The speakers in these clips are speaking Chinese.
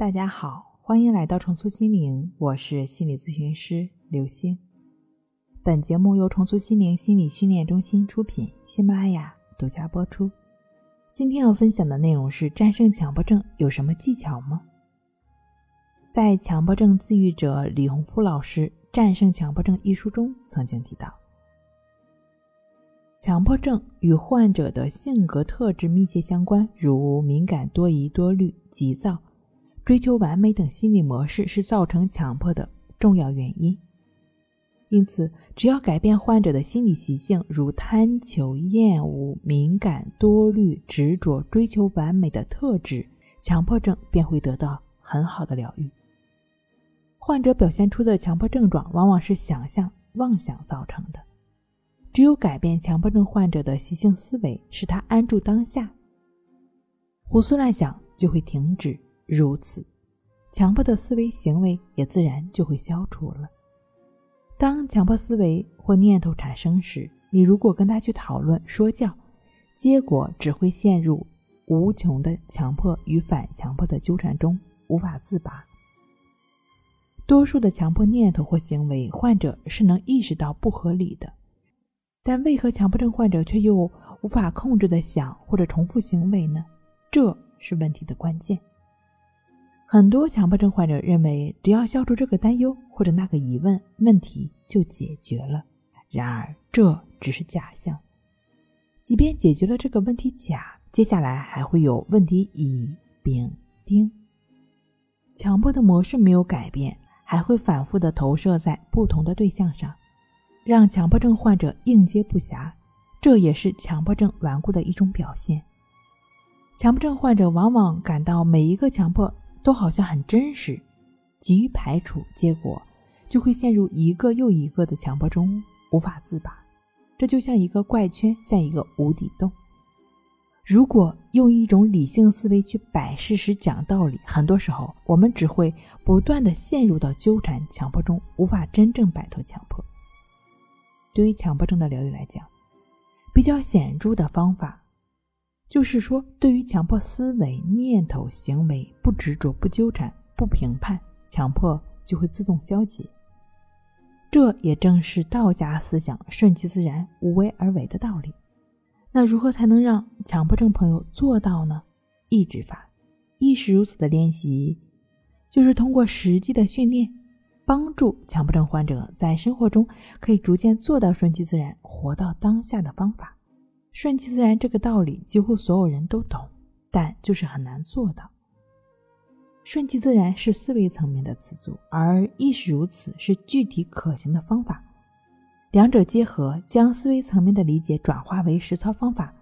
大家好，欢迎来到重塑心灵，我是心理咨询师刘星。本节目由重塑心灵心理训练中心出品，喜马拉雅独家播出。今天要分享的内容是：战胜强迫症有什么技巧吗？在《强迫症自愈者李洪夫老师《战胜强迫症》一书中曾经提到，强迫症与患者的性格特质密切相关，如敏感、多疑、多虑、急躁。追求完美等心理模式是造成强迫的重要原因。因此，只要改变患者的心理习性，如贪求、厌恶、敏感、多虑、执着、追求完美的特质，强迫症便会得到很好的疗愈。患者表现出的强迫症状往往是想象、妄想造成的。只有改变强迫症患者的习性思维，使他安住当下，胡思乱想就会停止。如此，强迫的思维行为也自然就会消除了。当强迫思维或念头产生时，你如果跟他去讨论说教，结果只会陷入无穷的强迫与反强迫的纠缠中，无法自拔。多数的强迫念头或行为，患者是能意识到不合理的，但为何强迫症患者却又无法控制的想或者重复行为呢？这是问题的关键。很多强迫症患者认为，只要消除这个担忧或者那个疑问，问题就解决了。然而，这只是假象。即便解决了这个问题甲，接下来还会有问题乙、丙、丁。强迫的模式没有改变，还会反复的投射在不同的对象上，让强迫症患者应接不暇。这也是强迫症顽固的一种表现。强迫症患者往往感到每一个强迫。都好像很真实，急于排除，结果就会陷入一个又一个的强迫中，无法自拔。这就像一个怪圈，像一个无底洞。如果用一种理性思维去摆事实、讲道理，很多时候我们只会不断的陷入到纠缠强迫中，无法真正摆脱强迫。对于强迫症的疗愈来讲，比较显著的方法。就是说，对于强迫思维、念头、行为，不执着、不纠缠、不评判，强迫就会自动消解。这也正是道家思想“顺其自然，无为而为”的道理。那如何才能让强迫症朋友做到呢？意志法，亦是如此的练习，就是通过实际的训练，帮助强迫症患者在生活中可以逐渐做到顺其自然、活到当下的方法。顺其自然这个道理几乎所有人都懂，但就是很难做到。顺其自然是思维层面的自足，而亦是如此是具体可行的方法。两者结合，将思维层面的理解转化为实操方法，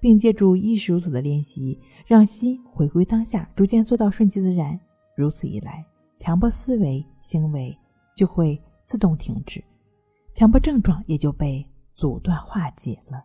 并借助亦是如此的练习，让心回归当下，逐渐做到顺其自然。如此一来，强迫思维行为就会自动停止，强迫症状也就被阻断化解了。